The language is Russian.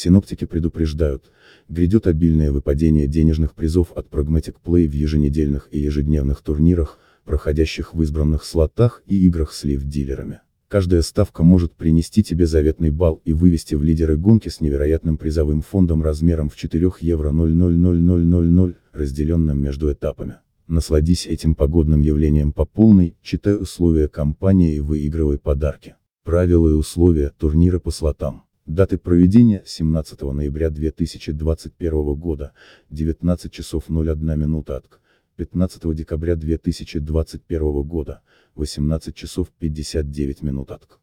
Синоптики предупреждают, грядет обильное выпадение денежных призов от Pragmatic Play в еженедельных и ежедневных турнирах, проходящих в избранных слотах и играх с лив-дилерами. Каждая ставка может принести тебе заветный балл и вывести в лидеры гонки с невероятным призовым фондом размером в 4 евро 0000000, разделенным между этапами. Насладись этим погодным явлением по полной, читай условия компании и выигрывай подарки. Правила и условия турнира по слотам. Даты проведения 17 ноября 2021 года, 19 часов 01 минута от 15 декабря 2021 года, 18 часов 59 минут от